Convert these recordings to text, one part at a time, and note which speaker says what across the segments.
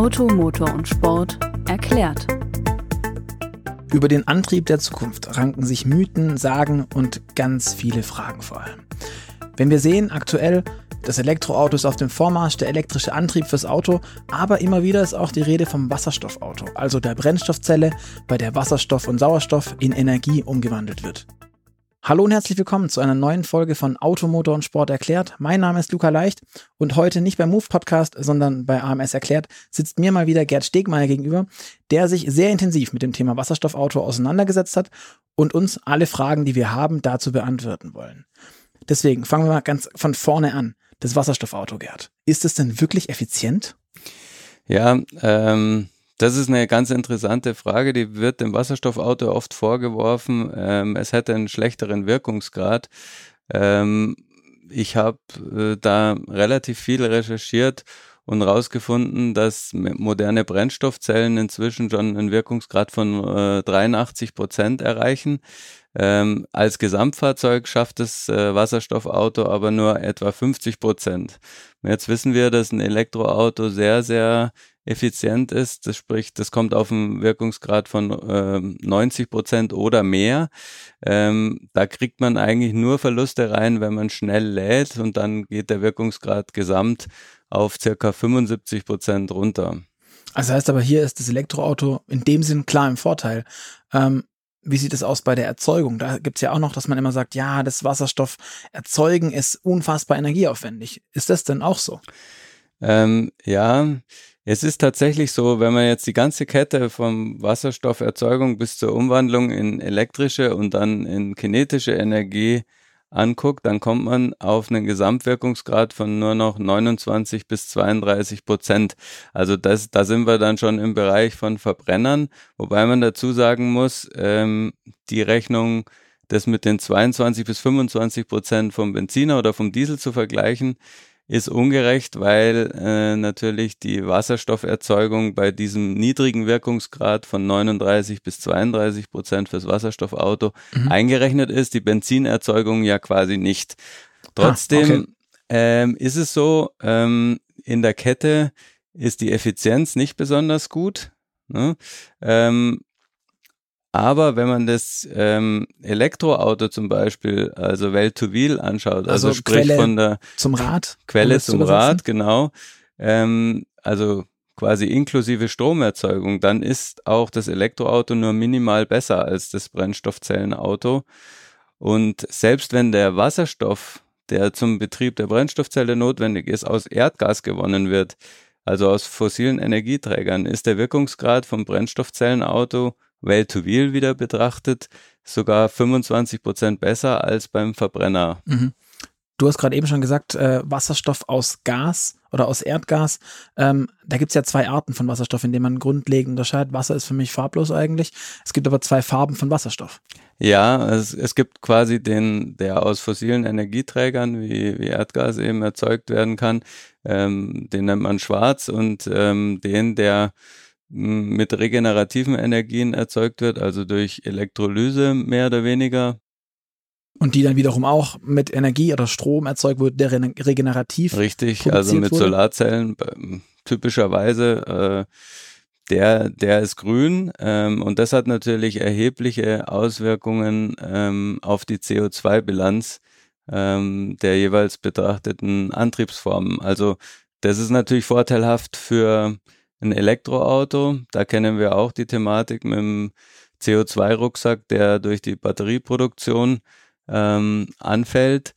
Speaker 1: Auto, Motor und Sport erklärt.
Speaker 2: Über den Antrieb der Zukunft ranken sich Mythen, Sagen und ganz viele Fragen vor allem. Wenn wir sehen, aktuell das Elektroauto ist auf dem Vormarsch, der elektrische Antrieb fürs Auto, aber immer wieder ist auch die Rede vom Wasserstoffauto, also der Brennstoffzelle, bei der Wasserstoff und Sauerstoff in Energie umgewandelt wird. Hallo und herzlich willkommen zu einer neuen Folge von Automotor und Sport erklärt. Mein Name ist Luca Leicht und heute nicht beim Move Podcast, sondern bei AMS erklärt sitzt mir mal wieder Gerd Stegmeier gegenüber, der sich sehr intensiv mit dem Thema Wasserstoffauto auseinandergesetzt hat und uns alle Fragen, die wir haben, dazu beantworten wollen. Deswegen fangen wir mal ganz von vorne an. Das Wasserstoffauto, Gerd. Ist es denn wirklich effizient?
Speaker 3: Ja, ähm, das ist eine ganz interessante Frage, die wird dem Wasserstoffauto oft vorgeworfen. Ähm, es hätte einen schlechteren Wirkungsgrad. Ähm, ich habe äh, da relativ viel recherchiert und herausgefunden, dass moderne Brennstoffzellen inzwischen schon einen Wirkungsgrad von äh, 83 Prozent erreichen. Ähm, als Gesamtfahrzeug schafft das äh, Wasserstoffauto aber nur etwa 50 Prozent. Jetzt wissen wir, dass ein Elektroauto sehr, sehr effizient ist. Das spricht, das kommt auf einen Wirkungsgrad von äh, 90 Prozent oder mehr. Ähm, da kriegt man eigentlich nur Verluste rein, wenn man schnell lädt und dann geht der Wirkungsgrad gesamt auf circa 75 Prozent runter.
Speaker 2: Also heißt aber, hier ist das Elektroauto in dem Sinn klar im Vorteil. Ähm, wie sieht es aus bei der Erzeugung? Da gibt es ja auch noch, dass man immer sagt, ja, das Wasserstoff erzeugen ist unfassbar energieaufwendig. Ist das denn auch so?
Speaker 3: Ähm, ja, es ist tatsächlich so, wenn man jetzt die ganze Kette vom Wasserstofferzeugung bis zur Umwandlung in elektrische und dann in kinetische Energie anguckt, dann kommt man auf einen Gesamtwirkungsgrad von nur noch 29 bis 32 Prozent. Also das, da sind wir dann schon im Bereich von Verbrennern, wobei man dazu sagen muss, ähm, die Rechnung, das mit den 22 bis 25 Prozent vom Benziner oder vom Diesel zu vergleichen, ist ungerecht, weil äh, natürlich die Wasserstofferzeugung bei diesem niedrigen Wirkungsgrad von 39 bis 32 Prozent fürs Wasserstoffauto mhm. eingerechnet ist, die Benzinerzeugung ja quasi nicht. Trotzdem ah, okay. ähm, ist es so, ähm, in der Kette ist die Effizienz nicht besonders gut. Ne? Ähm, aber wenn man das ähm, Elektroauto zum Beispiel, also Well-to-Wheel anschaut, also, also sprich Quelle von der
Speaker 2: zum Rad,
Speaker 3: Quelle zum Rad, genau, ähm, also quasi inklusive Stromerzeugung, dann ist auch das Elektroauto nur minimal besser als das Brennstoffzellenauto. Und selbst wenn der Wasserstoff, der zum Betrieb der Brennstoffzelle notwendig ist, aus Erdgas gewonnen wird, also aus fossilen Energieträgern, ist der Wirkungsgrad vom Brennstoffzellenauto Well-to-Wheel wieder betrachtet, sogar 25 Prozent besser als beim Verbrenner. Mhm.
Speaker 2: Du hast gerade eben schon gesagt, äh, Wasserstoff aus Gas oder aus Erdgas. Ähm, da gibt es ja zwei Arten von Wasserstoff, in denen man grundlegend unterscheidet. Wasser ist für mich farblos eigentlich. Es gibt aber zwei Farben von Wasserstoff.
Speaker 3: Ja, es, es gibt quasi den, der aus fossilen Energieträgern wie, wie Erdgas eben erzeugt werden kann. Ähm, den nennt man schwarz und ähm, den, der mit regenerativen Energien erzeugt wird, also durch Elektrolyse mehr oder weniger.
Speaker 2: Und die dann wiederum auch mit Energie oder Strom erzeugt wird, der regenerativ.
Speaker 3: Richtig, also mit wurde. Solarzellen typischerweise. Äh, der, der ist grün ähm, und das hat natürlich erhebliche Auswirkungen ähm, auf die CO2-Bilanz ähm, der jeweils betrachteten Antriebsformen. Also das ist natürlich vorteilhaft für ein Elektroauto. Da kennen wir auch die Thematik mit dem CO2-Rucksack, der durch die Batterieproduktion ähm, anfällt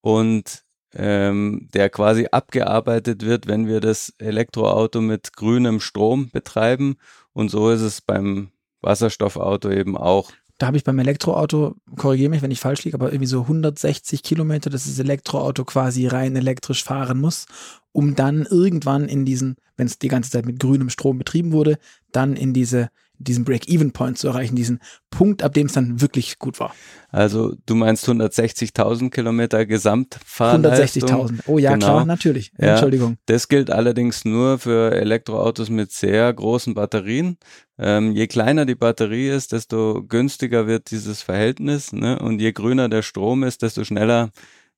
Speaker 3: und ähm, der quasi abgearbeitet wird, wenn wir das Elektroauto mit grünem Strom betreiben. Und so ist es beim Wasserstoffauto eben auch.
Speaker 2: Da habe ich beim Elektroauto, korrigiere mich, wenn ich falsch liege, aber irgendwie so 160 Kilometer, dass das Elektroauto quasi rein elektrisch fahren muss, um dann irgendwann in diesen, wenn es die ganze Zeit mit grünem Strom betrieben wurde, dann in diese diesen Break-Even-Point zu erreichen, diesen Punkt, ab dem es dann wirklich gut war.
Speaker 3: Also du meinst 160.000 Kilometer Gesamtfahrleistung?
Speaker 2: 160.000, oh ja, genau. klar, natürlich. Ja, Entschuldigung.
Speaker 3: Das gilt allerdings nur für Elektroautos mit sehr großen Batterien. Ähm, je kleiner die Batterie ist, desto günstiger wird dieses Verhältnis. Ne? Und je grüner der Strom ist, desto schneller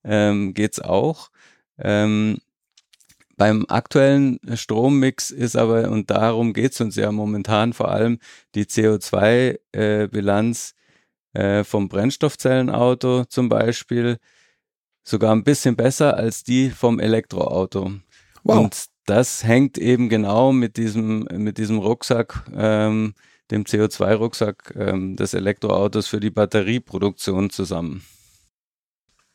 Speaker 3: ähm, geht's auch. Ähm, beim aktuellen Strommix ist aber, und darum geht es uns ja momentan vor allem, die CO2-Bilanz äh, äh, vom Brennstoffzellenauto zum Beispiel sogar ein bisschen besser als die vom Elektroauto. Wow. Und das hängt eben genau mit diesem, mit diesem Rucksack, ähm, dem CO2-Rucksack ähm, des Elektroautos für die Batterieproduktion zusammen.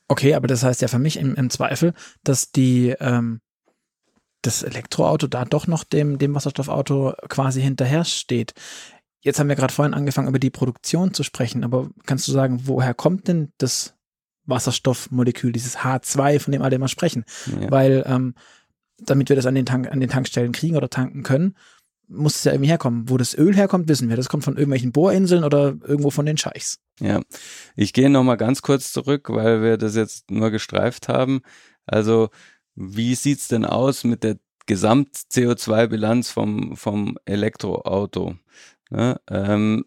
Speaker 2: Okay, aber das heißt ja für mich im, im Zweifel, dass die ähm, das Elektroauto da doch noch dem, dem Wasserstoffauto quasi hinterher steht. Jetzt haben wir gerade vorhin angefangen, über die Produktion zu sprechen, aber kannst du sagen, woher kommt denn das Wasserstoffmolekül, dieses H2, von dem alle immer sprechen? Ja. Weil ähm, damit wir das an den, Tank, an den Tankstellen kriegen oder tanken können, muss es ja irgendwie herkommen. Wo das Öl herkommt, wissen wir. Das kommt von irgendwelchen Bohrinseln oder irgendwo von den Scheichs.
Speaker 3: Ja, ich gehe nochmal ganz kurz zurück, weil wir das jetzt nur gestreift haben. Also wie sieht's denn aus mit der Gesamt-CO2-Bilanz vom, vom Elektroauto? Ne? Ähm,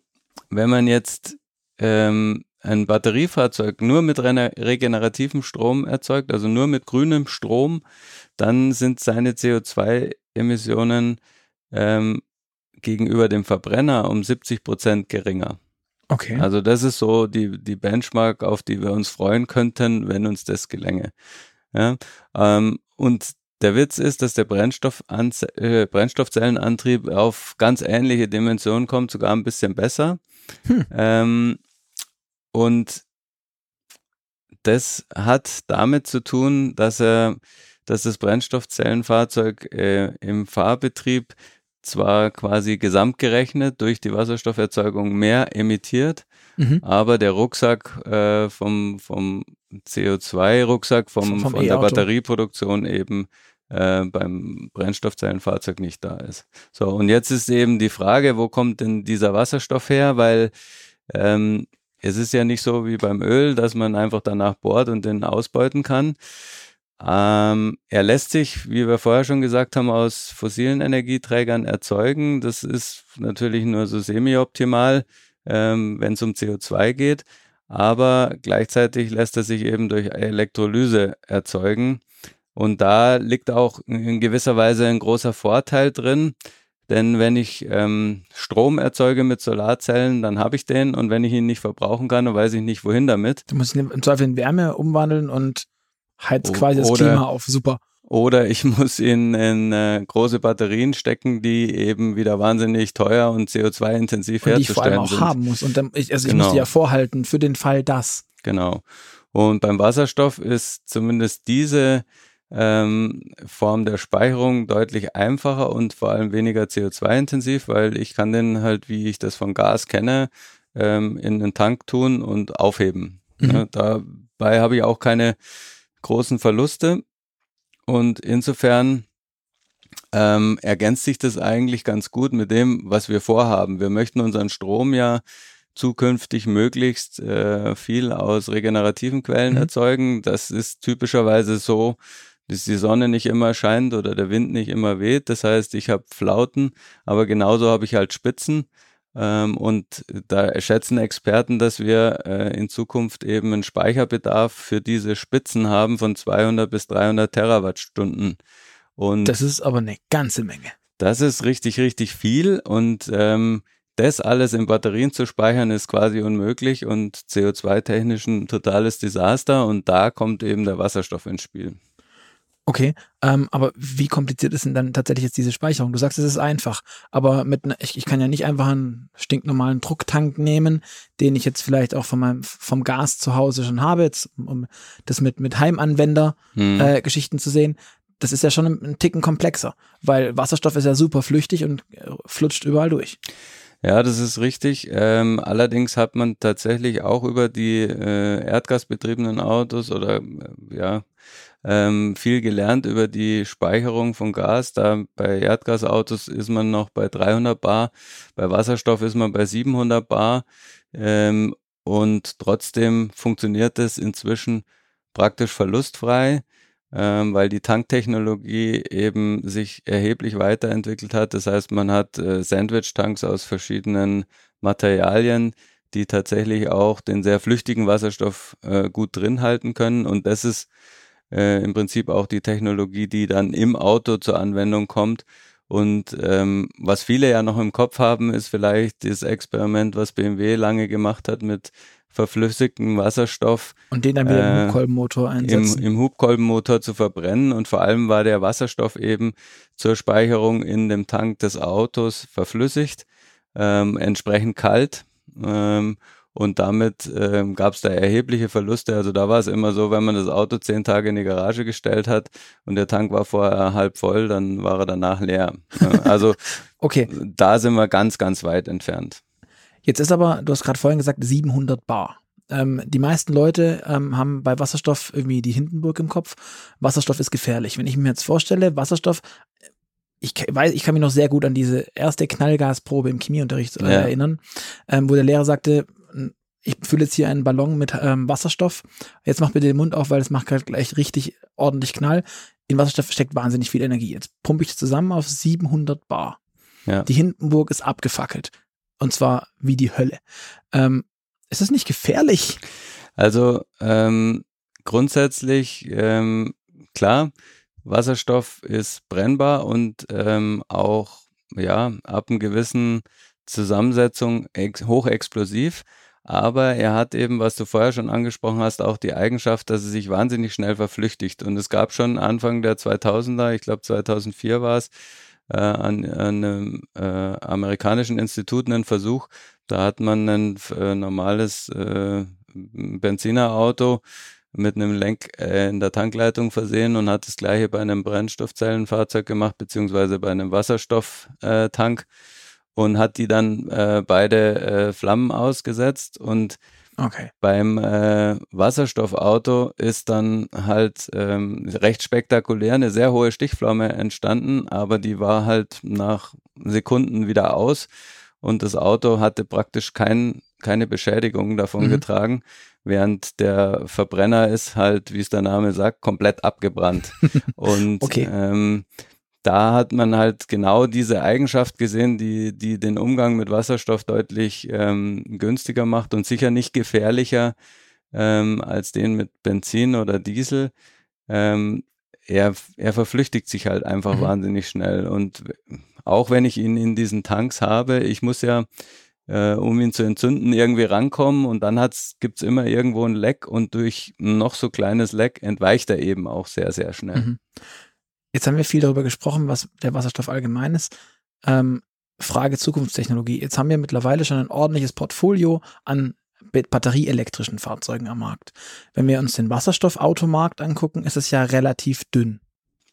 Speaker 3: wenn man jetzt ähm, ein Batteriefahrzeug nur mit regenerativem Strom erzeugt, also nur mit grünem Strom, dann sind seine CO2-Emissionen ähm, gegenüber dem Verbrenner um 70 Prozent geringer. Okay. Also das ist so die, die Benchmark, auf die wir uns freuen könnten, wenn uns das gelänge. Ja, ähm, und der Witz ist, dass der Brennstoff äh, Brennstoffzellenantrieb auf ganz ähnliche Dimensionen kommt, sogar ein bisschen besser. Hm. Ähm, und das hat damit zu tun, dass er, dass das Brennstoffzellenfahrzeug äh, im Fahrbetrieb zwar quasi gesamtgerechnet durch die Wasserstofferzeugung mehr emittiert, mhm. aber der Rucksack äh, vom, vom CO2-Rucksack vom, vom von der Batterieproduktion eben äh, beim Brennstoffzellenfahrzeug nicht da ist. So, und jetzt ist eben die Frage, wo kommt denn dieser Wasserstoff her? Weil ähm, es ist ja nicht so wie beim Öl, dass man einfach danach bohrt und den ausbeuten kann. Ähm, er lässt sich, wie wir vorher schon gesagt haben, aus fossilen Energieträgern erzeugen. Das ist natürlich nur so semi-optimal, ähm, wenn es um CO2 geht. Aber gleichzeitig lässt er sich eben durch Elektrolyse erzeugen. Und da liegt auch in gewisser Weise ein großer Vorteil drin. Denn wenn ich ähm, Strom erzeuge mit Solarzellen, dann habe ich den. Und wenn ich ihn nicht verbrauchen kann, dann weiß ich nicht, wohin damit.
Speaker 2: Du musst ihn im Zweifel in Wärme umwandeln und heizt quasi das Klima auf. Super.
Speaker 3: Oder ich muss ihn in äh, große Batterien stecken, die eben wieder wahnsinnig teuer und CO2-intensiv herzustellen sind. Die ich vor allem auch sind.
Speaker 2: haben muss. Und dann, ich, also genau. ich muss die ja vorhalten für den Fall das.
Speaker 3: Genau. Und beim Wasserstoff ist zumindest diese ähm, Form der Speicherung deutlich einfacher und vor allem weniger CO2-intensiv, weil ich kann den halt, wie ich das von Gas kenne, ähm, in den Tank tun und aufheben. Mhm. Ja, dabei habe ich auch keine großen Verluste und insofern ähm, ergänzt sich das eigentlich ganz gut mit dem, was wir vorhaben. Wir möchten unseren Strom ja zukünftig möglichst äh, viel aus regenerativen Quellen mhm. erzeugen. Das ist typischerweise so, dass die Sonne nicht immer scheint oder der Wind nicht immer weht. Das heißt, ich habe Flauten, aber genauso habe ich halt Spitzen. Ähm, und da schätzen Experten, dass wir äh, in Zukunft eben einen Speicherbedarf für diese Spitzen haben von 200 bis 300 Terawattstunden.
Speaker 2: Und das ist aber eine ganze Menge.
Speaker 3: Das ist richtig, richtig viel und ähm, das alles in Batterien zu speichern ist quasi unmöglich und CO2-technisch ein totales Desaster und da kommt eben der Wasserstoff ins Spiel.
Speaker 2: Okay, ähm, aber wie kompliziert ist denn dann tatsächlich jetzt diese Speicherung? Du sagst, es ist einfach, aber mit ne, ich, ich kann ja nicht einfach einen stinknormalen Drucktank nehmen, den ich jetzt vielleicht auch von meinem vom Gas zu Hause schon habe, jetzt, um das mit mit Heimanwender hm. äh, zu sehen. Das ist ja schon ein, ein Ticken komplexer, weil Wasserstoff ist ja super flüchtig und äh, flutscht überall durch.
Speaker 3: Ja, das ist richtig. Ähm, allerdings hat man tatsächlich auch über die äh, erdgasbetriebenen Autos oder äh, ja ähm, viel gelernt über die Speicherung von Gas. Da bei Erdgasautos ist man noch bei 300 Bar, bei Wasserstoff ist man bei 700 Bar ähm, und trotzdem funktioniert es inzwischen praktisch verlustfrei, ähm, weil die Tanktechnologie eben sich erheblich weiterentwickelt hat. Das heißt, man hat äh, Sandwich-Tanks aus verschiedenen Materialien, die tatsächlich auch den sehr flüchtigen Wasserstoff äh, gut drin halten können. Und das ist äh, im Prinzip auch die Technologie, die dann im Auto zur Anwendung kommt. Und ähm, was viele ja noch im Kopf haben, ist vielleicht das Experiment, was BMW lange gemacht hat mit verflüssigtem Wasserstoff.
Speaker 2: Und den dann wieder äh, im Hubkolbenmotor einsetzen.
Speaker 3: Im, Im Hubkolbenmotor zu verbrennen. Und vor allem war der Wasserstoff eben zur Speicherung in dem Tank des Autos verflüssigt, ähm, entsprechend kalt. Ähm, und damit ähm, gab es da erhebliche Verluste. Also da war es immer so, wenn man das Auto zehn Tage in die Garage gestellt hat und der Tank war vorher halb voll, dann war er danach leer. also okay. da sind wir ganz, ganz weit entfernt.
Speaker 2: Jetzt ist aber, du hast gerade vorhin gesagt, 700 Bar. Ähm, die meisten Leute ähm, haben bei Wasserstoff irgendwie die Hindenburg im Kopf. Wasserstoff ist gefährlich. Wenn ich mir jetzt vorstelle, Wasserstoff, ich weiß, ich kann mich noch sehr gut an diese erste Knallgasprobe im Chemieunterricht äh, ja. erinnern, ähm, wo der Lehrer sagte, ich fülle jetzt hier einen Ballon mit ähm, Wasserstoff. Jetzt mach bitte den Mund auf, weil es macht gleich richtig ordentlich Knall. In Wasserstoff steckt wahnsinnig viel Energie. Jetzt pumpe ich das zusammen auf 700 Bar. Ja. Die Hindenburg ist abgefackelt. Und zwar wie die Hölle. Ähm, ist das nicht gefährlich?
Speaker 3: Also ähm, grundsätzlich, ähm, klar, Wasserstoff ist brennbar und ähm, auch ja ab einem gewissen Zusammensetzung ex hochexplosiv. Aber er hat eben, was du vorher schon angesprochen hast, auch die Eigenschaft, dass er sich wahnsinnig schnell verflüchtigt. Und es gab schon Anfang der 2000er, ich glaube 2004 war es, äh, an, an einem äh, amerikanischen Institut einen Versuch. Da hat man ein äh, normales äh, Benzinerauto mit einem Lenk äh, in der Tankleitung versehen und hat das gleiche bei einem Brennstoffzellenfahrzeug gemacht, beziehungsweise bei einem Wasserstofftank. Äh, und hat die dann äh, beide äh, Flammen ausgesetzt und okay. beim äh, Wasserstoffauto ist dann halt ähm, recht spektakulär eine sehr hohe Stichflamme entstanden, aber die war halt nach Sekunden wieder aus und das Auto hatte praktisch kein, keine Beschädigung davon mhm. getragen, während der Verbrenner ist halt, wie es der Name sagt, komplett abgebrannt. und okay. ähm, da hat man halt genau diese Eigenschaft gesehen, die, die den Umgang mit Wasserstoff deutlich ähm, günstiger macht und sicher nicht gefährlicher ähm, als den mit Benzin oder Diesel. Ähm, er, er verflüchtigt sich halt einfach mhm. wahnsinnig schnell. Und auch wenn ich ihn in diesen Tanks habe, ich muss ja, äh, um ihn zu entzünden, irgendwie rankommen und dann gibt es immer irgendwo ein Leck und durch ein noch so kleines Leck entweicht er eben auch sehr, sehr schnell. Mhm.
Speaker 2: Jetzt haben wir viel darüber gesprochen, was der Wasserstoff allgemein ist. Ähm, Frage Zukunftstechnologie. Jetzt haben wir mittlerweile schon ein ordentliches Portfolio an batterieelektrischen Fahrzeugen am Markt. Wenn wir uns den Wasserstoffautomarkt angucken, ist es ja relativ dünn.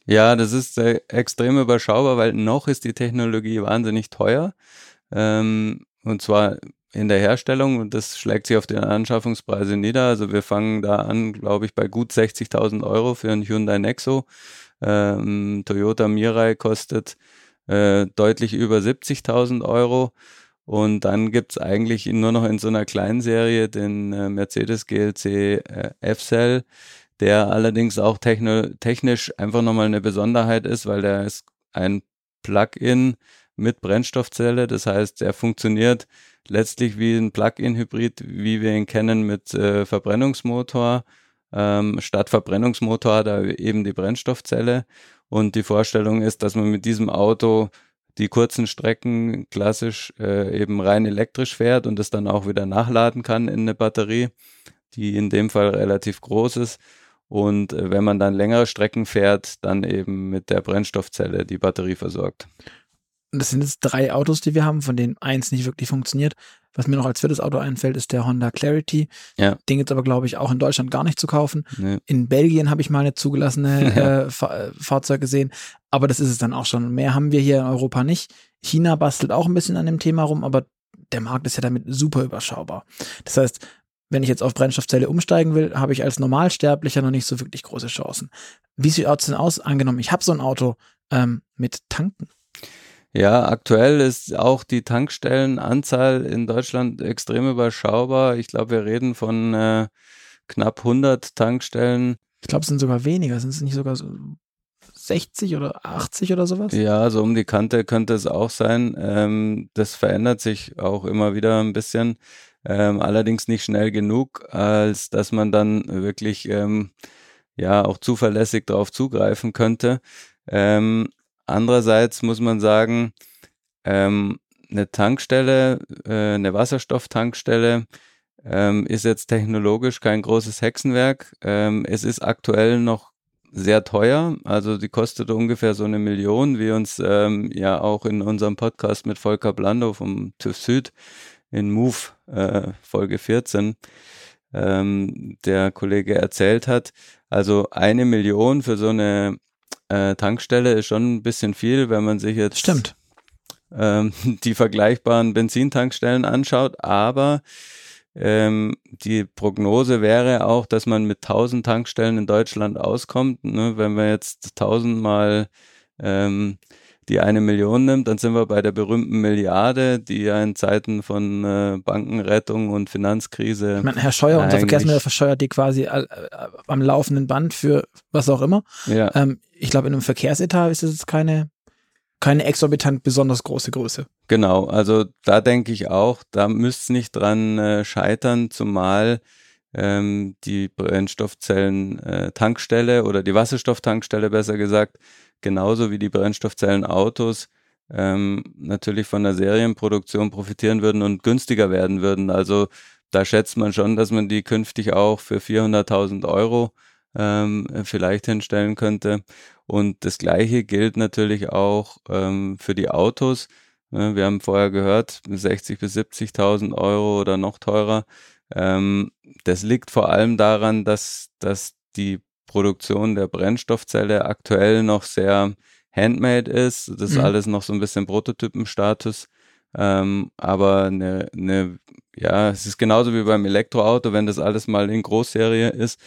Speaker 3: Ja, das ist äh, extrem überschaubar, weil noch ist die Technologie wahnsinnig teuer. Ähm, und zwar in der Herstellung und das schlägt sich auf den Anschaffungspreise nieder. Also wir fangen da an, glaube ich, bei gut 60.000 Euro für ein Hyundai Nexo ähm, Toyota Mirai kostet äh, deutlich über 70.000 Euro. Und dann gibt's eigentlich nur noch in so einer kleinen Serie den äh, Mercedes GLC äh, F-Cell, der allerdings auch technisch einfach nochmal eine Besonderheit ist, weil der ist ein Plug-in mit Brennstoffzelle. Das heißt, er funktioniert letztlich wie ein Plug-in-Hybrid, wie wir ihn kennen mit äh, Verbrennungsmotor ähm, statt Verbrennungsmotor da eben die Brennstoffzelle. Und die Vorstellung ist, dass man mit diesem Auto die kurzen Strecken klassisch äh, eben rein elektrisch fährt und es dann auch wieder nachladen kann in eine Batterie, die in dem Fall relativ groß ist. Und äh, wenn man dann längere Strecken fährt, dann eben mit der Brennstoffzelle die Batterie versorgt.
Speaker 2: Das sind jetzt drei Autos, die wir haben, von denen eins nicht wirklich funktioniert. Was mir noch als viertes Auto einfällt, ist der Honda Clarity. Ja. Den gibt es aber, glaube ich, auch in Deutschland gar nicht zu kaufen. Nee. In Belgien habe ich mal eine zugelassene ja. äh, Fahr Fahrzeug gesehen. Aber das ist es dann auch schon. Mehr haben wir hier in Europa nicht. China bastelt auch ein bisschen an dem Thema rum, aber der Markt ist ja damit super überschaubar. Das heißt, wenn ich jetzt auf Brennstoffzelle umsteigen will, habe ich als Normalsterblicher noch nicht so wirklich große Chancen. Wie sieht es denn aus? Angenommen, ich habe so ein Auto ähm, mit Tanken.
Speaker 3: Ja, aktuell ist auch die Tankstellenanzahl in Deutschland extrem überschaubar. Ich glaube, wir reden von äh, knapp 100 Tankstellen.
Speaker 2: Ich glaube, es sind sogar weniger. Sind es nicht sogar so 60 oder 80 oder sowas?
Speaker 3: Ja, so um die Kante könnte es auch sein. Ähm, das verändert sich auch immer wieder ein bisschen. Ähm, allerdings nicht schnell genug, als dass man dann wirklich ähm, ja auch zuverlässig darauf zugreifen könnte. Ähm, andererseits muss man sagen, ähm, eine Tankstelle, äh, eine Wasserstofftankstelle ähm, ist jetzt technologisch kein großes Hexenwerk. Ähm, es ist aktuell noch sehr teuer. Also die kostet ungefähr so eine Million, wie uns ähm, ja auch in unserem Podcast mit Volker Blando vom TÜV Süd in Move äh, Folge 14 ähm, der Kollege erzählt hat. Also eine Million für so eine äh, Tankstelle ist schon ein bisschen viel, wenn man sich jetzt
Speaker 2: Stimmt.
Speaker 3: Ähm, die vergleichbaren Benzintankstellen anschaut. Aber ähm, die Prognose wäre auch, dass man mit 1000 Tankstellen in Deutschland auskommt. Ne? Wenn wir jetzt 1000 mal ähm, die eine Million nimmt, dann sind wir bei der berühmten Milliarde, die ja in Zeiten von äh, Bankenrettung und Finanzkrise.
Speaker 2: Ich meine, Herr Scheuer, unser Verkehrsminister verscheuert die quasi äh, am laufenden Band für was auch immer.
Speaker 3: Ja.
Speaker 2: Ähm, ich glaube, in einem Verkehrsetat ist es keine keine exorbitant besonders große Größe.
Speaker 3: Genau, also da denke ich auch, da müsste es nicht dran äh, scheitern, zumal ähm, die Brennstoffzellen-Tankstelle äh, oder die Wasserstofftankstelle besser gesagt, genauso wie die Brennstoffzellen-Autos ähm, natürlich von der Serienproduktion profitieren würden und günstiger werden würden. Also da schätzt man schon, dass man die künftig auch für 400.000 Euro ähm, vielleicht hinstellen könnte. Und das Gleiche gilt natürlich auch ähm, für die Autos. Wir haben vorher gehört, 60 bis 70.000 Euro oder noch teurer. Ähm, das liegt vor allem daran, dass, dass die Produktion der Brennstoffzelle aktuell noch sehr handmade ist. Das ist mhm. alles noch so ein bisschen Prototypenstatus. Ähm, aber eine, eine, ja, es ist genauso wie beim Elektroauto, wenn das alles mal in Großserie ist,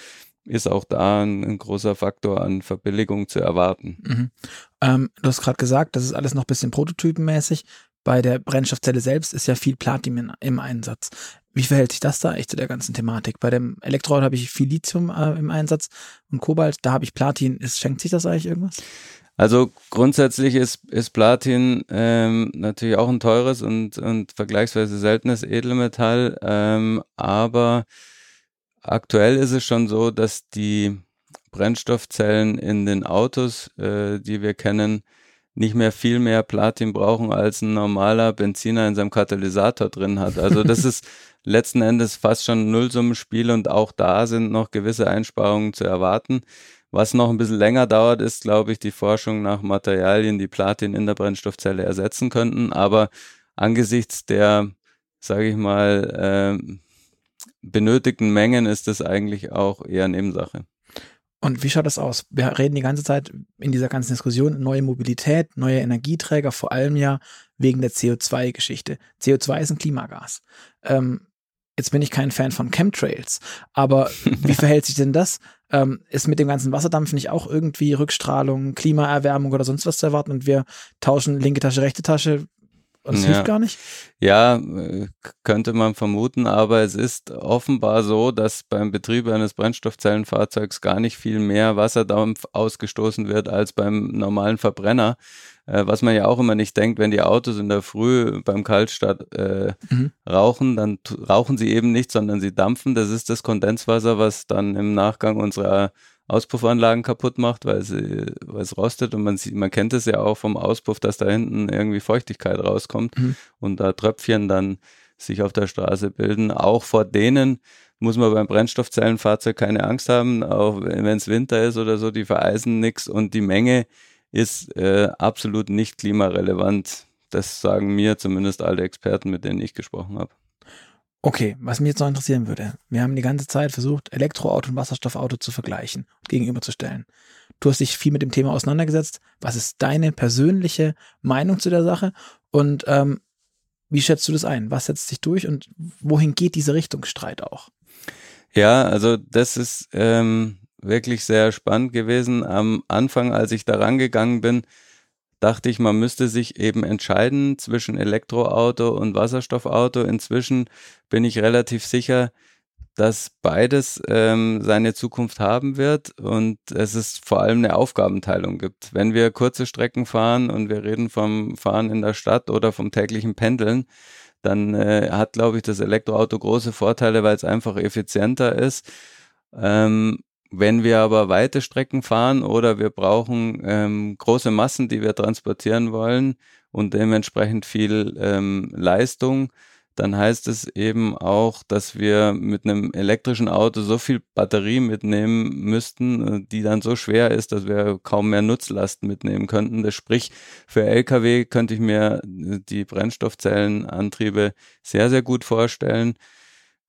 Speaker 3: ist auch da ein, ein großer Faktor an Verbilligung zu erwarten.
Speaker 2: Mhm. Ähm, du hast gerade gesagt, das ist alles noch ein bisschen prototypenmäßig. Bei der Brennstoffzelle selbst ist ja viel Platin im Einsatz. Wie verhält sich das da echt zu der ganzen Thematik? Bei dem Elektroauto habe ich viel Lithium äh, im Einsatz und Kobalt, da habe ich Platin. Ist, schenkt sich das eigentlich irgendwas?
Speaker 3: Also grundsätzlich ist, ist Platin ähm, natürlich auch ein teures und, und vergleichsweise seltenes Edelmetall, ähm, aber Aktuell ist es schon so, dass die Brennstoffzellen in den Autos, äh, die wir kennen, nicht mehr viel mehr Platin brauchen, als ein normaler Benziner in seinem Katalysator drin hat. Also das ist letzten Endes fast schon ein Nullsummenspiel und auch da sind noch gewisse Einsparungen zu erwarten. Was noch ein bisschen länger dauert, ist, glaube ich, die Forschung nach Materialien, die Platin in der Brennstoffzelle ersetzen könnten. Aber angesichts der, sage ich mal, äh, benötigten Mengen ist das eigentlich auch eher Nebensache.
Speaker 2: Und wie schaut das aus? Wir reden die ganze Zeit in dieser ganzen Diskussion neue Mobilität, neue Energieträger, vor allem ja wegen der CO2-Geschichte. CO2 ist ein Klimagas. Ähm, jetzt bin ich kein Fan von Chemtrails, aber wie verhält sich denn das? Ähm, ist mit dem ganzen Wasserdampf nicht auch irgendwie Rückstrahlung, Klimaerwärmung oder sonst was zu erwarten und wir tauschen linke Tasche, rechte Tasche? Das ja. hilft gar nicht?
Speaker 3: Ja, äh, könnte man vermuten, aber es ist offenbar so, dass beim Betrieb eines Brennstoffzellenfahrzeugs gar nicht viel mehr Wasserdampf ausgestoßen wird als beim normalen Verbrenner. Äh, was man ja auch immer nicht denkt, wenn die Autos in der Früh beim Kaltstart äh, mhm. rauchen, dann rauchen sie eben nicht, sondern sie dampfen. Das ist das Kondenswasser, was dann im Nachgang unserer Auspuffanlagen kaputt macht, weil, sie, weil es rostet und man sieht, man kennt es ja auch vom Auspuff, dass da hinten irgendwie Feuchtigkeit rauskommt mhm. und da Tröpfchen dann sich auf der Straße bilden. Auch vor denen muss man beim Brennstoffzellenfahrzeug keine Angst haben, auch wenn es Winter ist oder so, die vereisen nichts und die Menge ist äh, absolut nicht klimarelevant. Das sagen mir zumindest alle Experten, mit denen ich gesprochen habe.
Speaker 2: Okay, was mich jetzt noch interessieren würde. Wir haben die ganze Zeit versucht, Elektroauto und Wasserstoffauto zu vergleichen und gegenüberzustellen. Du hast dich viel mit dem Thema auseinandergesetzt. Was ist deine persönliche Meinung zu der Sache? Und ähm, wie schätzt du das ein? Was setzt sich durch und wohin geht dieser Richtungsstreit auch?
Speaker 3: Ja, also das ist ähm, wirklich sehr spannend gewesen. Am Anfang, als ich da rangegangen bin, dachte ich, man müsste sich eben entscheiden zwischen Elektroauto und Wasserstoffauto. Inzwischen bin ich relativ sicher, dass beides ähm, seine Zukunft haben wird und es ist vor allem eine Aufgabenteilung gibt. Wenn wir kurze Strecken fahren und wir reden vom Fahren in der Stadt oder vom täglichen Pendeln, dann äh, hat, glaube ich, das Elektroauto große Vorteile, weil es einfach effizienter ist. Ähm, wenn wir aber weite Strecken fahren oder wir brauchen ähm, große Massen, die wir transportieren wollen und dementsprechend viel ähm, Leistung, dann heißt es eben auch, dass wir mit einem elektrischen Auto so viel Batterie mitnehmen müssten, äh, die dann so schwer ist, dass wir kaum mehr Nutzlast mitnehmen könnten. Das sprich, für Lkw könnte ich mir die Brennstoffzellenantriebe sehr, sehr gut vorstellen.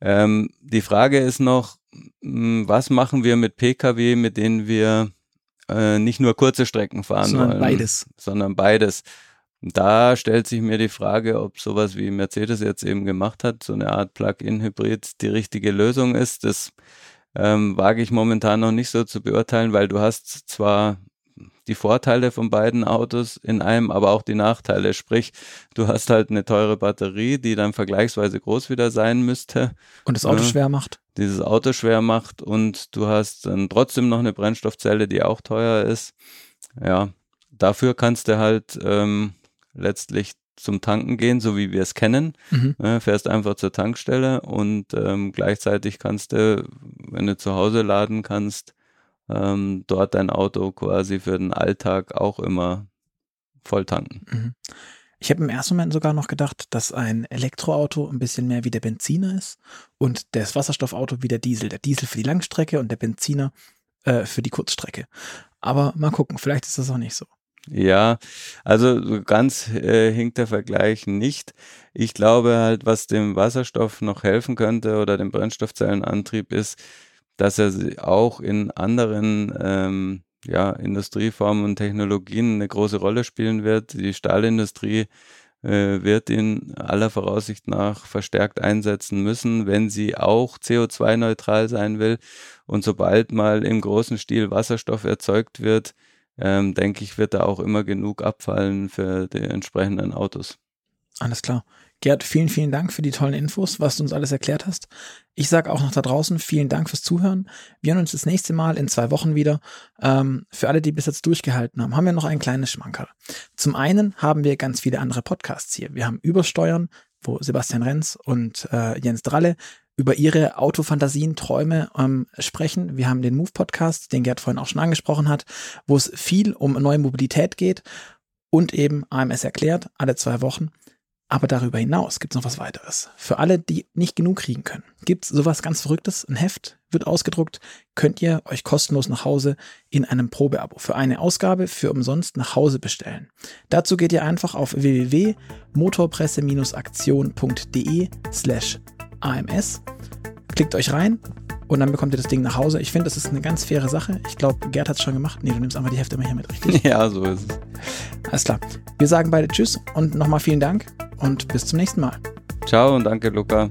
Speaker 3: Ähm, die Frage ist noch, hm, was machen wir mit Pkw, mit denen wir äh, nicht nur kurze Strecken fahren
Speaker 2: sondern
Speaker 3: wollen,
Speaker 2: beides.
Speaker 3: sondern beides. Da stellt sich mir die Frage, ob sowas wie Mercedes jetzt eben gemacht hat, so eine Art Plug-in-Hybrid die richtige Lösung ist. Das ähm, wage ich momentan noch nicht so zu beurteilen, weil du hast zwar die Vorteile von beiden Autos in einem, aber auch die Nachteile. Sprich, du hast halt eine teure Batterie, die dann vergleichsweise groß wieder sein müsste.
Speaker 2: Und das Auto
Speaker 3: Ja.
Speaker 2: schwer macht.
Speaker 3: Dieses Auto schwer macht und du hast dann trotzdem noch eine Brennstoffzelle, die auch teuer ist. Ja, dafür kannst du halt ähm, letztlich zum Tanken gehen, so wie wir es kennen.
Speaker 2: Mhm.
Speaker 3: Ne, fährst einfach zur Tankstelle und ähm, gleichzeitig kannst du, wenn du zu Hause laden kannst, ähm, dort dein Auto quasi für den Alltag auch immer voll tanken.
Speaker 2: Mhm. Ich habe im ersten Moment sogar noch gedacht, dass ein Elektroauto ein bisschen mehr wie der Benziner ist und das Wasserstoffauto wie der Diesel. Der Diesel für die Langstrecke und der Benziner äh, für die Kurzstrecke. Aber mal gucken, vielleicht ist das auch nicht so.
Speaker 3: Ja, also so ganz äh, hinkt der Vergleich nicht. Ich glaube halt, was dem Wasserstoff noch helfen könnte oder dem Brennstoffzellenantrieb ist, dass er auch in anderen ähm, ja, Industrieformen und Technologien eine große Rolle spielen wird. Die Stahlindustrie äh, wird ihn aller Voraussicht nach verstärkt einsetzen müssen, wenn sie auch CO2-neutral sein will. Und sobald mal im großen Stil Wasserstoff erzeugt wird, ähm, denke ich, wird da auch immer genug abfallen für die entsprechenden Autos.
Speaker 2: Alles klar. Gerd, vielen, vielen Dank für die tollen Infos, was du uns alles erklärt hast. Ich sage auch noch da draußen vielen Dank fürs Zuhören. Wir hören uns das nächste Mal in zwei Wochen wieder. Ähm, für alle, die bis jetzt durchgehalten haben, haben wir noch ein kleines Schmankerl. Zum einen haben wir ganz viele andere Podcasts hier. Wir haben Übersteuern, wo Sebastian Renz und äh, Jens Dralle über ihre Autofantasien, Träume ähm, sprechen. Wir haben den Move-Podcast, den Gerd vorhin auch schon angesprochen hat, wo es viel um neue Mobilität geht und eben AMS erklärt, alle zwei Wochen. Aber darüber hinaus gibt es noch was weiteres. Für alle, die nicht genug kriegen können, gibt es sowas ganz Verrücktes. Ein Heft wird ausgedruckt, könnt ihr euch kostenlos nach Hause in einem Probeabo für eine Ausgabe für umsonst nach Hause bestellen. Dazu geht ihr einfach auf www.motorpresse-aktion.de slash AMS, klickt euch rein und dann bekommt ihr das Ding nach Hause. Ich finde, das ist eine ganz faire Sache. Ich glaube, Gerd hat es schon gemacht. Nee, du nimmst einfach die Hefte immer hier mit, richtig?
Speaker 3: Ja, so ist es.
Speaker 2: Alles klar. Wir sagen beide Tschüss und nochmal vielen Dank und bis zum nächsten Mal.
Speaker 3: Ciao und danke, Luca.